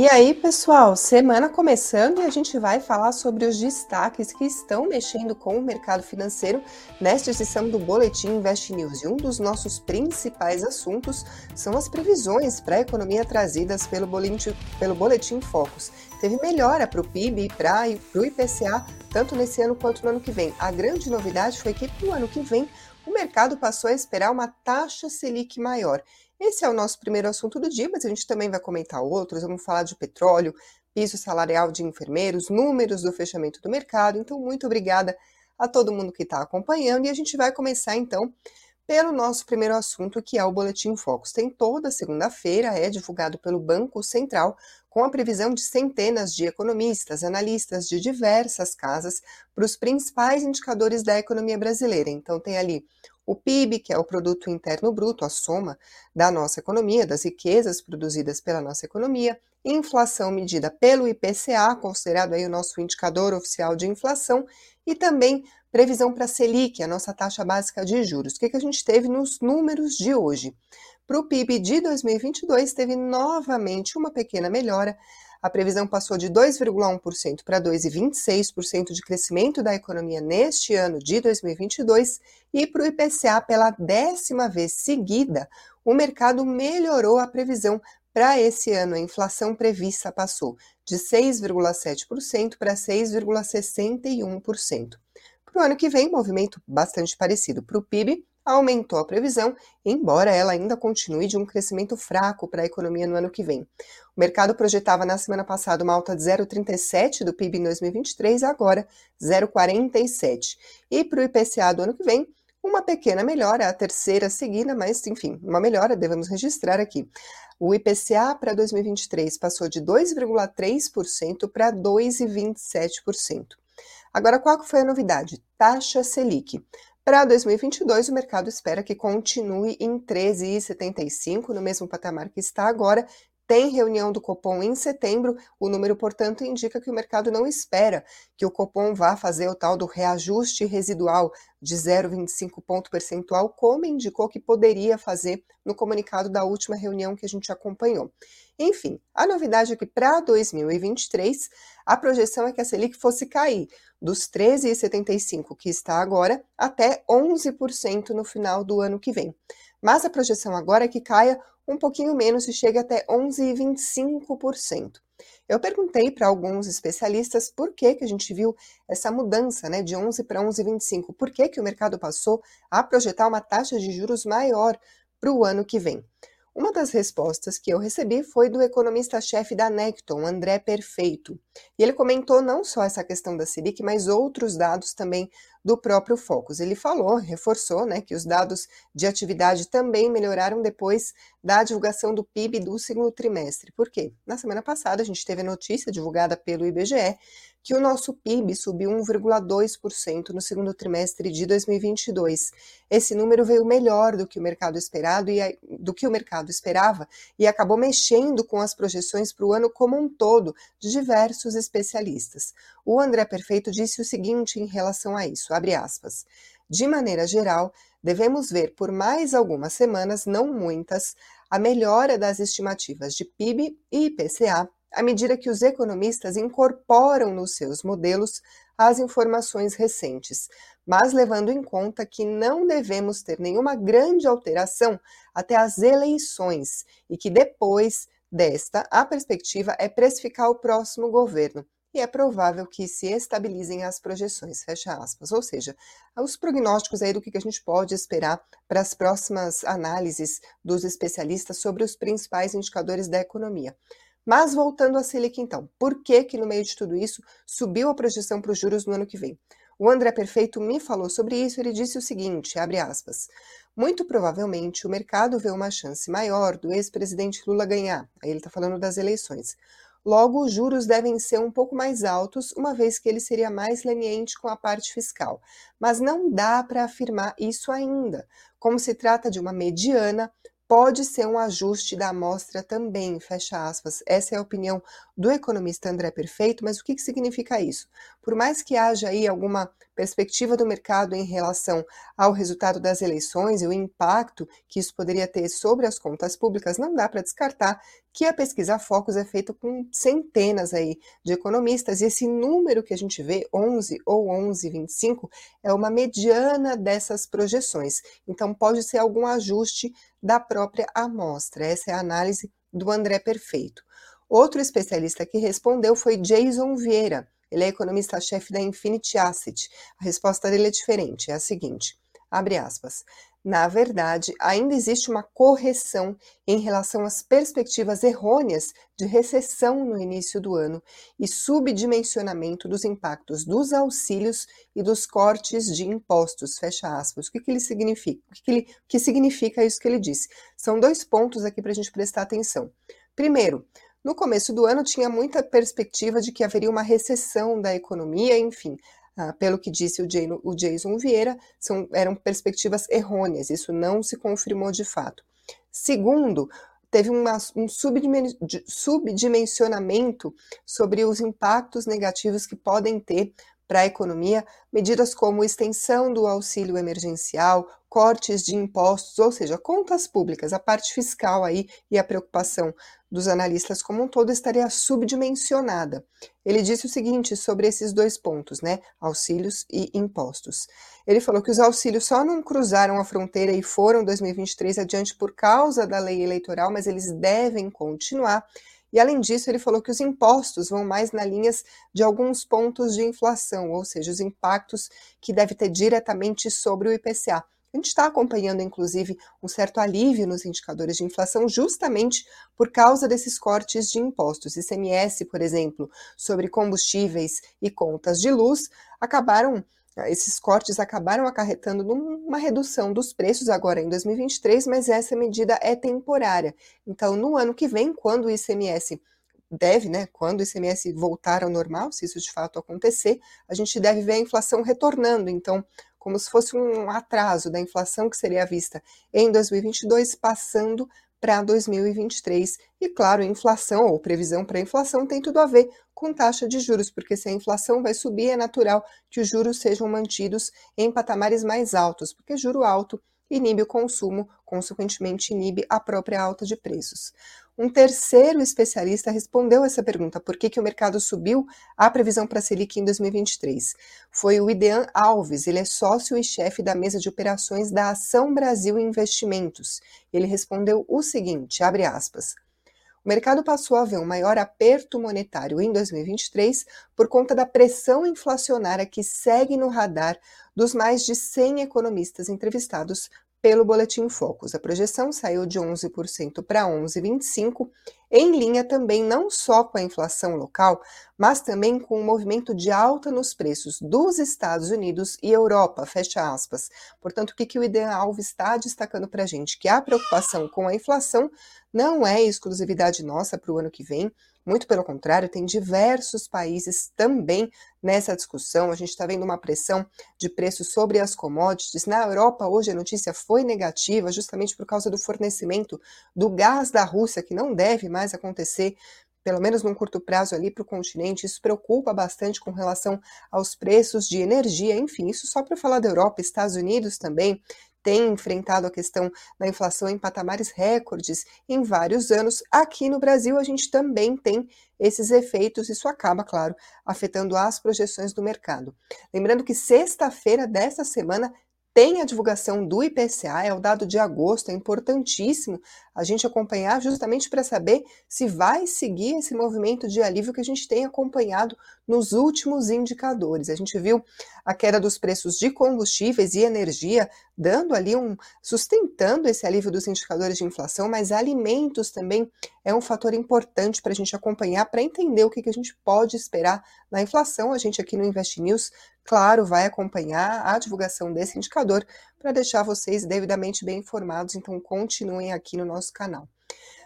E aí, pessoal, semana começando e a gente vai falar sobre os destaques que estão mexendo com o mercado financeiro nesta edição do Boletim Invest News. E um dos nossos principais assuntos são as previsões para a economia trazidas pelo Boletim, pelo boletim Focus. Teve melhora para o PIB e para o IPCA, tanto nesse ano quanto no ano que vem. A grande novidade foi que para o ano que vem o mercado passou a esperar uma taxa Selic maior. Esse é o nosso primeiro assunto do dia, mas a gente também vai comentar outros. Vamos falar de petróleo, piso salarial de enfermeiros, números do fechamento do mercado. Então, muito obrigada a todo mundo que está acompanhando. E a gente vai começar então pelo nosso primeiro assunto, que é o Boletim Focus. Tem toda segunda-feira, é divulgado pelo Banco Central, com a previsão de centenas de economistas, analistas de diversas casas para os principais indicadores da economia brasileira. Então, tem ali o PIB, que é o produto interno bruto, a soma da nossa economia, das riquezas produzidas pela nossa economia, inflação medida pelo IPCA, considerado aí o nosso indicador oficial de inflação, e também previsão para a Selic, a nossa taxa básica de juros. O que, que a gente teve nos números de hoje? Para o PIB de 2022, teve novamente uma pequena melhora, a previsão passou de 2,1% para 2,26% de crescimento da economia neste ano de 2022 e para o IPCA pela décima vez seguida, o mercado melhorou a previsão para esse ano. A inflação prevista passou de 6,7% para 6,61%. Para o ano que vem, movimento bastante parecido para o PIB, aumentou a previsão, embora ela ainda continue de um crescimento fraco para a economia no ano que vem. O mercado projetava na semana passada uma alta de 0,37 do PIB em 2023, agora 0,47. E para o IPCA do ano que vem, uma pequena melhora, a terceira seguida, mas enfim, uma melhora devemos registrar aqui. O IPCA para 2023 passou de 2,3% para 2,27%. Agora, qual foi a novidade? Taxa Selic. Para 2022, o mercado espera que continue em 13,75, no mesmo patamar que está agora. Tem reunião do Copom em setembro, o número, portanto, indica que o mercado não espera que o Copom vá fazer o tal do reajuste residual de 0,25 ponto percentual, como indicou que poderia fazer no comunicado da última reunião que a gente acompanhou. Enfim, a novidade é que para 2023, a projeção é que a Selic fosse cair dos 13,75 que está agora até 11% no final do ano que vem. Mas a projeção agora é que caia um pouquinho menos e chegue até 11,25%. Eu perguntei para alguns especialistas por que, que a gente viu essa mudança né, de 11 para 11,25, por que, que o mercado passou a projetar uma taxa de juros maior para o ano que vem. Uma das respostas que eu recebi foi do economista-chefe da Necton, André Perfeito. E ele comentou não só essa questão da Selic, mas outros dados também do próprio Focus. Ele falou, reforçou, né, que os dados de atividade também melhoraram depois da divulgação do PIB do segundo trimestre. Por quê? Na semana passada a gente teve a notícia divulgada pelo IBGE que o nosso PIB subiu 1,2% no segundo trimestre de 2022. Esse número veio melhor do que o mercado esperado e do que o mercado esperava e acabou mexendo com as projeções para o ano como um todo de diversos especialistas. O André Perfeito disse o seguinte em relação a isso, abre aspas: De maneira geral, devemos ver por mais algumas semanas, não muitas, a melhora das estimativas de PIB e IPCA à medida que os economistas incorporam nos seus modelos as informações recentes, mas levando em conta que não devemos ter nenhuma grande alteração até as eleições e que depois desta, a perspectiva é precificar o próximo governo. E é provável que se estabilizem as projeções, fecha aspas. Ou seja, os prognósticos aí do que a gente pode esperar para as próximas análises dos especialistas sobre os principais indicadores da economia. Mas voltando à Selic então, por que que no meio de tudo isso subiu a projeção para os juros no ano que vem? O André Perfeito me falou sobre isso, ele disse o seguinte, abre aspas, muito provavelmente o mercado vê uma chance maior do ex-presidente Lula ganhar, aí ele está falando das eleições. Logo, os juros devem ser um pouco mais altos, uma vez que ele seria mais leniente com a parte fiscal. Mas não dá para afirmar isso ainda. Como se trata de uma mediana, pode ser um ajuste da amostra também, fecha aspas. Essa é a opinião do economista André Perfeito, mas o que, que significa isso? Por mais que haja aí alguma perspectiva do mercado em relação ao resultado das eleições e o impacto que isso poderia ter sobre as contas públicas, não dá para descartar que a pesquisa Focus é feita com centenas aí de economistas e esse número que a gente vê, 11 ou 11,25, é uma mediana dessas projeções. Então pode ser algum ajuste da própria amostra. Essa é a análise do André Perfeito. Outro especialista que respondeu foi Jason Vieira. Ele é economista-chefe da Infinity Asset. A resposta dele é diferente, é a seguinte: abre aspas. Na verdade, ainda existe uma correção em relação às perspectivas errôneas de recessão no início do ano e subdimensionamento dos impactos dos auxílios e dos cortes de impostos. Fecha aspas. O que, que ele significa? O que, que, ele, o que significa isso que ele disse? São dois pontos aqui para a gente prestar atenção. Primeiro, no começo do ano tinha muita perspectiva de que haveria uma recessão da economia, enfim, ah, pelo que disse o, o Jason Vieira, são, eram perspectivas errôneas, isso não se confirmou de fato. Segundo, teve uma, um subdimensionamento sobre os impactos negativos que podem ter para a economia, medidas como extensão do auxílio emergencial, cortes de impostos, ou seja, contas públicas, a parte fiscal aí e a preocupação dos analistas como um todo estaria subdimensionada. Ele disse o seguinte sobre esses dois pontos, né, auxílios e impostos. Ele falou que os auxílios só não cruzaram a fronteira e foram 2023 adiante por causa da lei eleitoral, mas eles devem continuar e além disso, ele falou que os impostos vão mais na linhas de alguns pontos de inflação, ou seja, os impactos que deve ter diretamente sobre o IPCA. A gente está acompanhando, inclusive, um certo alívio nos indicadores de inflação justamente por causa desses cortes de impostos. ICMS, por exemplo, sobre combustíveis e contas de luz, acabaram esses cortes acabaram acarretando numa redução dos preços agora em 2023, mas essa medida é temporária. Então, no ano que vem, quando o ICMS deve, né, quando o ICMS voltar ao normal, se isso de fato acontecer, a gente deve ver a inflação retornando. Então, como se fosse um atraso da inflação que seria vista em 2022, passando para 2023. E claro, inflação ou previsão para inflação tem tudo a ver com taxa de juros, porque se a inflação vai subir, é natural que os juros sejam mantidos em patamares mais altos, porque juro alto inibe o consumo, consequentemente inibe a própria alta de preços. Um terceiro especialista respondeu essa pergunta: por que, que o mercado subiu a previsão para a Selic em 2023? Foi o Idean Alves, ele é sócio e chefe da mesa de operações da Ação Brasil Investimentos. Ele respondeu o seguinte: abre aspas. O mercado passou a ver um maior aperto monetário em 2023 por conta da pressão inflacionária que segue no radar dos mais de 100 economistas entrevistados pelo Boletim Focus. A projeção saiu de 11% para 11,25%, em linha também não só com a inflação local, mas também com o movimento de alta nos preços dos Estados Unidos e Europa, fecha aspas. Portanto, o que, que o Ideal Alves está destacando para a gente? Que a preocupação com a inflação não é exclusividade nossa para o ano que vem, muito pelo contrário, tem diversos países também nessa discussão. A gente está vendo uma pressão de preços sobre as commodities. Na Europa, hoje a notícia foi negativa, justamente por causa do fornecimento do gás da Rússia, que não deve mais acontecer pelo menos num curto prazo ali para o continente, isso preocupa bastante com relação aos preços de energia, enfim, isso só para falar da Europa, Estados Unidos também tem enfrentado a questão da inflação em patamares recordes em vários anos. Aqui no Brasil, a gente também tem esses efeitos, isso acaba, claro, afetando as projeções do mercado. Lembrando que sexta-feira dessa semana tem a divulgação do IPCA, é o dado de agosto, é importantíssimo a gente acompanhar justamente para saber se vai seguir esse movimento de alívio que a gente tem acompanhado nos últimos indicadores. A gente viu a queda dos preços de combustíveis e energia dando ali um sustentando esse alívio dos indicadores de inflação, mas alimentos também é um fator importante para a gente acompanhar para entender o que, que a gente pode esperar na inflação. A gente aqui no Invest News claro, vai acompanhar a divulgação desse indicador para deixar vocês devidamente bem informados, então continuem aqui no nosso canal.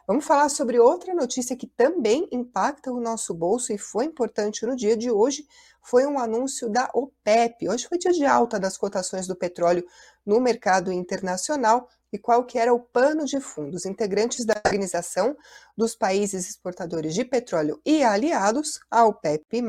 Vamos falar sobre outra notícia que também impacta o nosso bolso e foi importante no dia de hoje, foi um anúncio da OPEP. Hoje foi dia de alta das cotações do petróleo no mercado internacional e qual que era o pano de fundo. Os integrantes da Organização dos Países Exportadores de Petróleo e aliados, a OPEP+,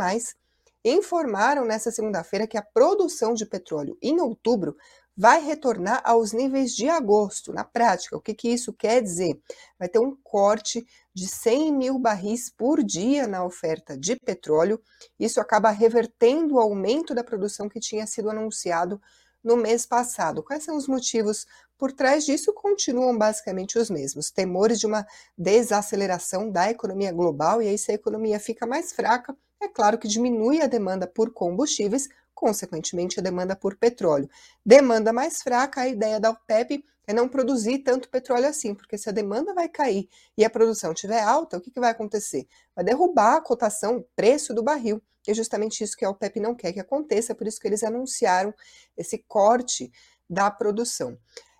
informaram nesta segunda-feira que a produção de petróleo em outubro vai retornar aos níveis de agosto. Na prática, o que, que isso quer dizer? Vai ter um corte de 100 mil barris por dia na oferta de petróleo. Isso acaba revertendo o aumento da produção que tinha sido anunciado no mês passado. Quais são os motivos por trás disso? Continuam basicamente os mesmos: temores de uma desaceleração da economia global, e aí, se a economia fica mais fraca, é claro que diminui a demanda por combustíveis, consequentemente a demanda por petróleo. Demanda mais fraca, a ideia da OPEP é não produzir tanto petróleo assim, porque se a demanda vai cair e a produção estiver alta, o que, que vai acontecer? Vai derrubar a cotação, o preço do barril. E é justamente isso que a OPEP não quer que aconteça, por isso que eles anunciaram esse corte da produção.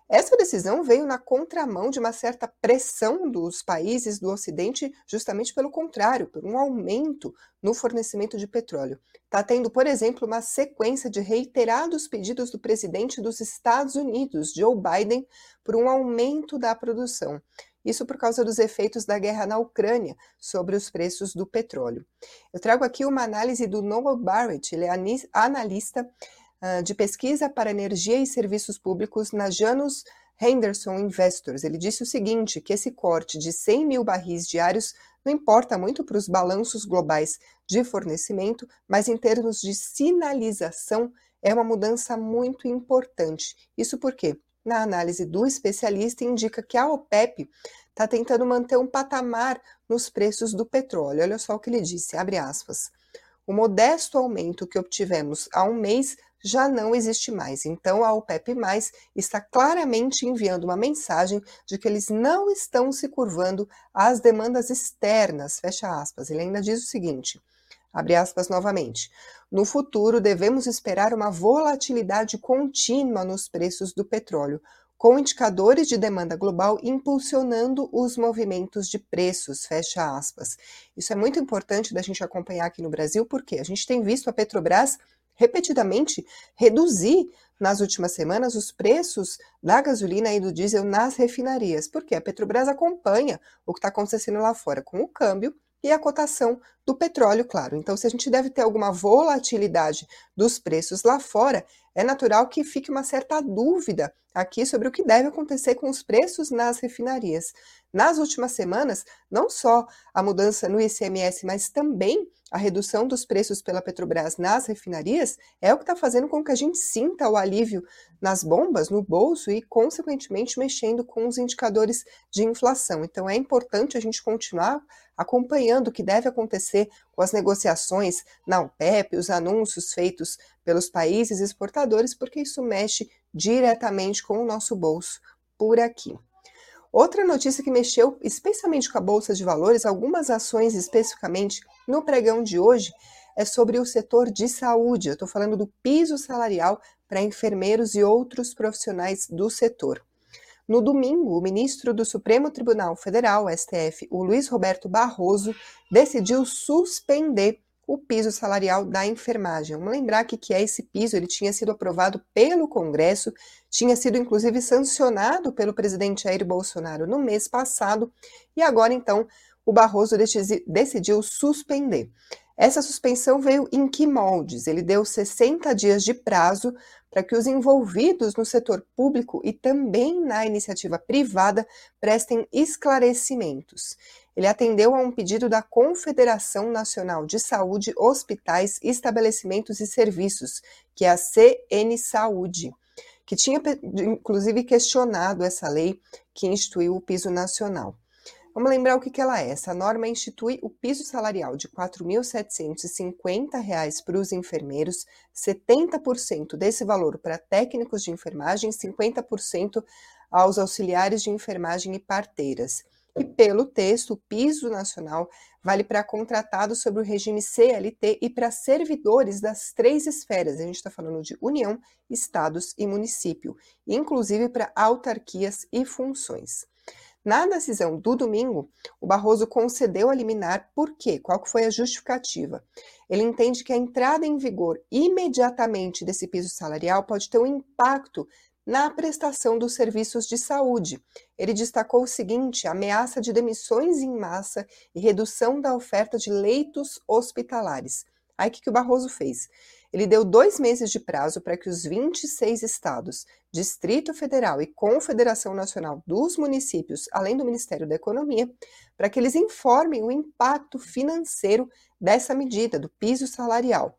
Essa decisão veio na contramão de uma certa pressão dos países do Ocidente, justamente pelo contrário, por um aumento no fornecimento de petróleo. Está tendo, por exemplo, uma sequência de reiterados pedidos do presidente dos Estados Unidos, Joe Biden, por um aumento da produção. Isso por causa dos efeitos da guerra na Ucrânia sobre os preços do petróleo. Eu trago aqui uma análise do Noel Barrett, ele é analista de pesquisa para energia e serviços públicos na Janus Henderson Investors. Ele disse o seguinte: que esse corte de 100 mil barris diários não importa muito para os balanços globais de fornecimento, mas em termos de sinalização é uma mudança muito importante. Isso porque, na análise do especialista, indica que a OPEP está tentando manter um patamar nos preços do petróleo. Olha só o que ele disse, abre aspas. O modesto aumento que obtivemos há um mês já não existe mais. Então a OPEP+ está claramente enviando uma mensagem de que eles não estão se curvando às demandas externas, fecha aspas. Ele ainda diz o seguinte: Abre aspas novamente. No futuro, devemos esperar uma volatilidade contínua nos preços do petróleo, com indicadores de demanda global impulsionando os movimentos de preços, fecha aspas. Isso é muito importante da gente acompanhar aqui no Brasil, porque a gente tem visto a Petrobras repetidamente reduzir nas últimas semanas os preços da gasolina e do diesel nas refinarias, porque a Petrobras acompanha o que está acontecendo lá fora com o câmbio e a cotação do petróleo, claro. Então, se a gente deve ter alguma volatilidade dos preços lá fora, é natural que fique uma certa dúvida aqui sobre o que deve acontecer com os preços nas refinarias. Nas últimas semanas, não só a mudança no ICMS, mas também a redução dos preços pela Petrobras nas refinarias é o que está fazendo com que a gente sinta o alívio nas bombas, no bolso e, consequentemente, mexendo com os indicadores de inflação. Então, é importante a gente continuar acompanhando o que deve acontecer com as negociações na OPEP, os anúncios feitos pelos países exportadores, porque isso mexe diretamente com o nosso bolso por aqui. Outra notícia que mexeu especialmente com a Bolsa de Valores, algumas ações especificamente no pregão de hoje, é sobre o setor de saúde. Eu estou falando do piso salarial para enfermeiros e outros profissionais do setor. No domingo, o ministro do Supremo Tribunal Federal, STF, o Luiz Roberto Barroso, decidiu suspender o piso salarial da enfermagem. Vamos lembrar que, que é esse piso, ele tinha sido aprovado pelo Congresso, tinha sido inclusive sancionado pelo presidente Jair Bolsonaro no mês passado, e agora então o Barroso decidiu suspender. Essa suspensão veio em que moldes? Ele deu 60 dias de prazo para que os envolvidos no setor público e também na iniciativa privada prestem esclarecimentos. Ele atendeu a um pedido da Confederação Nacional de Saúde, Hospitais, Estabelecimentos e Serviços, que é a CN Saúde, que tinha inclusive questionado essa lei que instituiu o piso nacional. Vamos lembrar o que, que ela é. Essa norma institui o piso salarial de R$ 4.750 para os enfermeiros, 70% desse valor para técnicos de enfermagem, 50% aos auxiliares de enfermagem e parteiras. E pelo texto, o piso nacional vale para contratados sobre o regime CLT e para servidores das três esferas. A gente está falando de União, Estados e município, inclusive para autarquias e funções. Na decisão do domingo, o Barroso concedeu a liminar por quê? Qual foi a justificativa? Ele entende que a entrada em vigor imediatamente desse piso salarial pode ter um impacto na prestação dos serviços de saúde. Ele destacou o seguinte: ameaça de demissões em massa e redução da oferta de leitos hospitalares. Aí o que, que o Barroso fez? Ele deu dois meses de prazo para que os 26 estados, Distrito Federal e Confederação Nacional dos Municípios, além do Ministério da Economia, para que eles informem o impacto financeiro dessa medida, do piso salarial.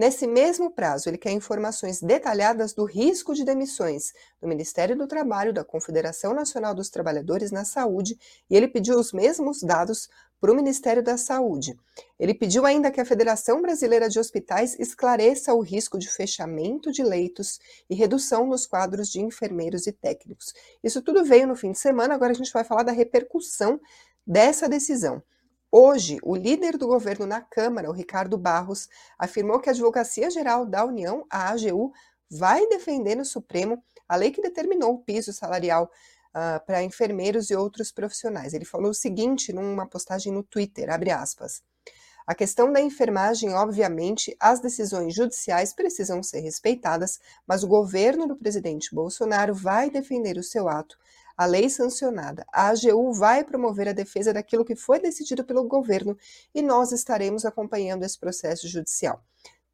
Nesse mesmo prazo, ele quer informações detalhadas do risco de demissões do Ministério do Trabalho, da Confederação Nacional dos Trabalhadores na Saúde, e ele pediu os mesmos dados para o Ministério da Saúde. Ele pediu ainda que a Federação Brasileira de Hospitais esclareça o risco de fechamento de leitos e redução nos quadros de enfermeiros e técnicos. Isso tudo veio no fim de semana, agora a gente vai falar da repercussão dessa decisão. Hoje, o líder do governo na Câmara, o Ricardo Barros, afirmou que a Advocacia Geral da União, a AGU, vai defender no Supremo a lei que determinou o piso salarial uh, para enfermeiros e outros profissionais. Ele falou o seguinte numa postagem no Twitter, abre aspas. A questão da enfermagem, obviamente, as decisões judiciais precisam ser respeitadas, mas o governo do presidente Bolsonaro vai defender o seu ato a lei sancionada. A AGU vai promover a defesa daquilo que foi decidido pelo governo e nós estaremos acompanhando esse processo judicial.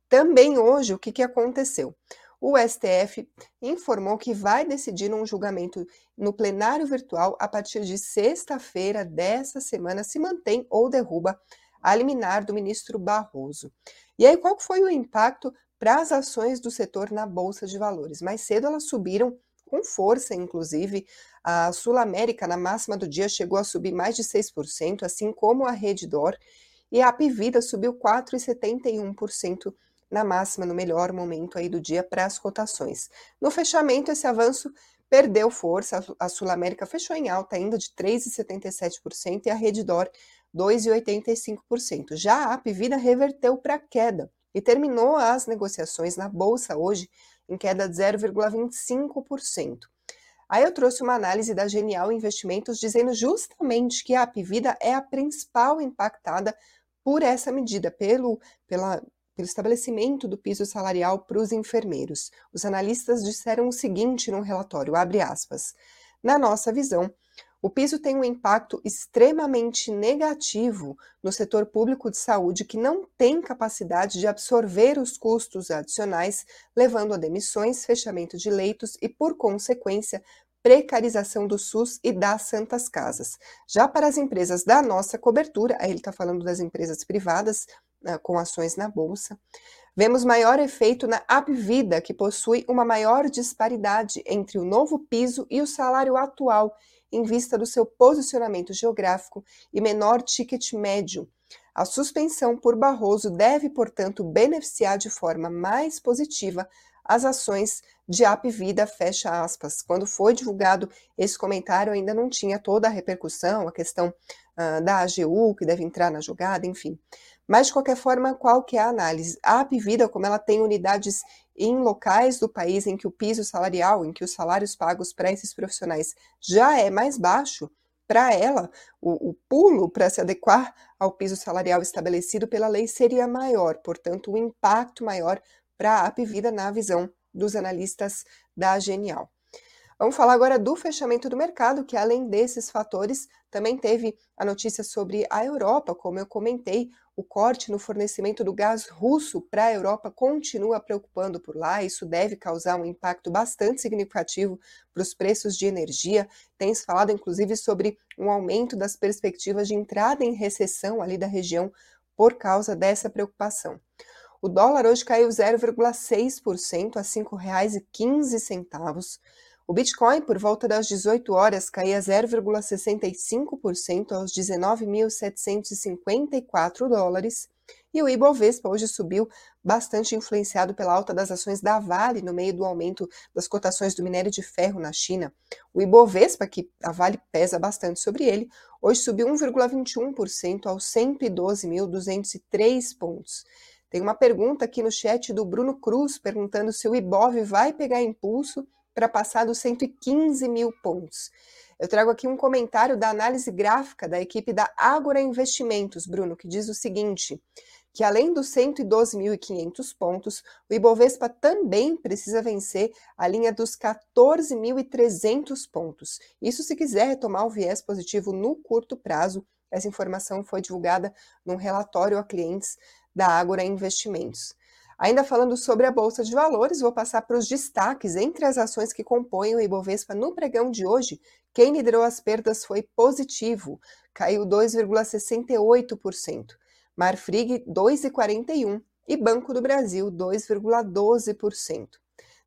Também hoje, o que, que aconteceu? O STF informou que vai decidir um julgamento no plenário virtual a partir de sexta-feira dessa semana se mantém ou derruba a liminar do ministro Barroso. E aí, qual foi o impacto para as ações do setor na Bolsa de Valores? Mais cedo elas subiram com força, inclusive. A Sul América, na máxima do dia, chegou a subir mais de 6%, assim como a Reddor, e a Apivida subiu 4,71% na máxima, no melhor momento aí do dia para as cotações. No fechamento, esse avanço perdeu força, a Sul América fechou em alta ainda de 3,77% e a Reddor 2,85%. Já a Apivida reverteu para queda e terminou as negociações na bolsa hoje em queda de 0,25%. Aí eu trouxe uma análise da Genial Investimentos dizendo justamente que a Apivida é a principal impactada por essa medida, pelo, pela, pelo estabelecimento do piso salarial para os enfermeiros. Os analistas disseram o seguinte no relatório, abre aspas, na nossa visão, o piso tem um impacto extremamente negativo no setor público de saúde que não tem capacidade de absorver os custos adicionais, levando a demissões, fechamento de leitos e, por consequência, precarização do SUS e das santas casas. Já para as empresas da nossa cobertura, aí ele está falando das empresas privadas né, com ações na bolsa, vemos maior efeito na Apvida, que possui uma maior disparidade entre o novo piso e o salário atual em vista do seu posicionamento geográfico e menor ticket médio. A suspensão por Barroso deve, portanto, beneficiar de forma mais positiva as ações de Apvida, fecha aspas. Quando foi divulgado esse comentário, ainda não tinha toda a repercussão, a questão uh, da AGU, que deve entrar na jogada, enfim. Mas, de qualquer forma, qual que é a análise? A como ela tem unidades em locais do país em que o piso salarial, em que os salários pagos para esses profissionais já é mais baixo, para ela, o, o pulo para se adequar ao piso salarial estabelecido pela lei seria maior, portanto, o impacto maior para a Apvida na visão dos analistas da Genial. Vamos falar agora do fechamento do mercado, que além desses fatores, também teve a notícia sobre a Europa, como eu comentei, o corte no fornecimento do gás russo para a Europa continua preocupando por lá. Isso deve causar um impacto bastante significativo para os preços de energia. Tem se falado, inclusive, sobre um aumento das perspectivas de entrada em recessão ali da região por causa dessa preocupação. O dólar hoje caiu 0,6% a R$ 5,15. O Bitcoin, por volta das 18 horas, caía 0,65% aos 19.754 dólares. E o Ibovespa hoje subiu bastante influenciado pela alta das ações da Vale no meio do aumento das cotações do minério de ferro na China. O Ibovespa, que a Vale pesa bastante sobre ele, hoje subiu 1,21% aos 112.203 pontos. Tem uma pergunta aqui no chat do Bruno Cruz perguntando se o Ibov vai pegar impulso para passar dos 115 mil pontos. Eu trago aqui um comentário da análise gráfica da equipe da Agora Investimentos, Bruno, que diz o seguinte: que além dos 112.500 pontos, o Ibovespa também precisa vencer a linha dos 14.300 pontos. Isso se quiser retomar o viés positivo no curto prazo. Essa informação foi divulgada num relatório a clientes da Ágora Investimentos. Ainda falando sobre a Bolsa de Valores, vou passar para os destaques entre as ações que compõem o Ibovespa no pregão de hoje. Quem liderou as perdas foi positivo, caiu 2,68%. Marfrig 2,41% e Banco do Brasil 2,12%.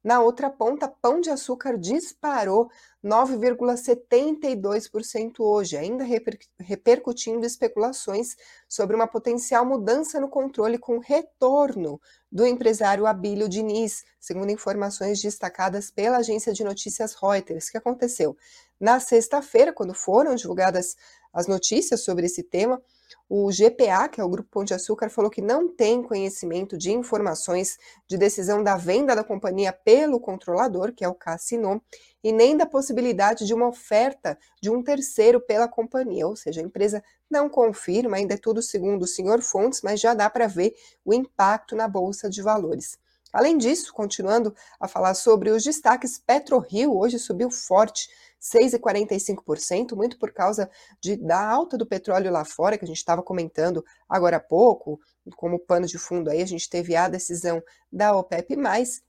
Na outra ponta, Pão de Açúcar disparou 9,72% hoje, ainda reper repercutindo especulações sobre uma potencial mudança no controle com retorno do empresário Abílio Diniz, segundo informações destacadas pela agência de notícias Reuters, que aconteceu na sexta-feira, quando foram divulgadas as notícias sobre esse tema. O GPA, que é o Grupo Pão de Açúcar, falou que não tem conhecimento de informações de decisão da venda da companhia pelo controlador, que é o Cassino, e nem da possibilidade de uma oferta de um terceiro pela companhia, ou seja, a empresa não confirma, ainda é tudo segundo o senhor Fontes, mas já dá para ver o impacto na bolsa de valores. Além disso, continuando a falar sobre os destaques, PetroRio hoje subiu forte, 6,45%, muito por causa de, da alta do petróleo lá fora, que a gente estava comentando agora há pouco, como pano de fundo aí, a gente teve a decisão da OPEP+,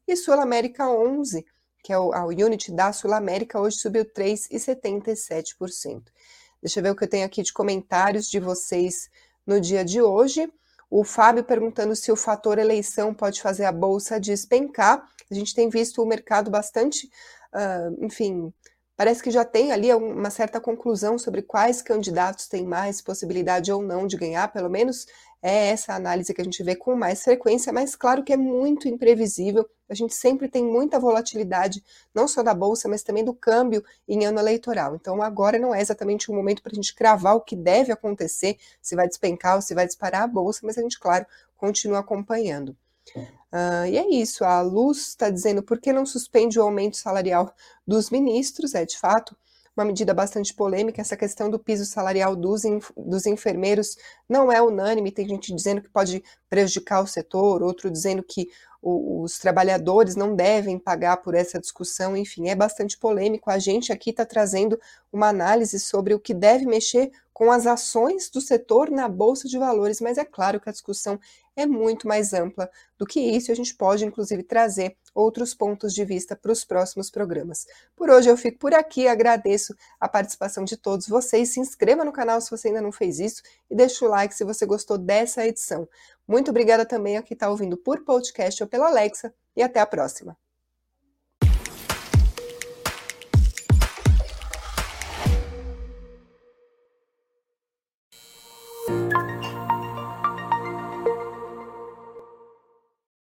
e Sul América 11, que é o, a unit da Sul América, hoje subiu 3,77%. Deixa eu ver o que eu tenho aqui de comentários de vocês no dia de hoje. O Fábio perguntando se o fator eleição pode fazer a bolsa despencar. A gente tem visto o mercado bastante, uh, enfim, parece que já tem ali uma certa conclusão sobre quais candidatos têm mais possibilidade ou não de ganhar, pelo menos é essa análise que a gente vê com mais frequência, mas claro que é muito imprevisível. A gente sempre tem muita volatilidade, não só da bolsa, mas também do câmbio em ano eleitoral. Então agora não é exatamente o momento para a gente cravar o que deve acontecer, se vai despencar ou se vai disparar a bolsa, mas a gente, claro, continua acompanhando. Uh, e é isso, a Luz está dizendo por que não suspende o aumento salarial dos ministros, é de fato uma medida bastante polêmica, essa questão do piso salarial dos, dos enfermeiros não é unânime, tem gente dizendo que pode prejudicar o setor, outro dizendo que o, os trabalhadores não devem pagar por essa discussão, enfim, é bastante polêmico. A gente aqui está trazendo uma análise sobre o que deve mexer com as ações do setor na Bolsa de Valores, mas é claro que a discussão é muito mais ampla do que isso, e a gente pode, inclusive, trazer outros pontos de vista para os próximos programas. Por hoje eu fico por aqui, agradeço a participação de todos vocês. Se inscreva no canal se você ainda não fez isso e deixe o like se você gostou dessa edição. Muito obrigada também a quem está ouvindo por podcast ou pela Alexa e até a próxima.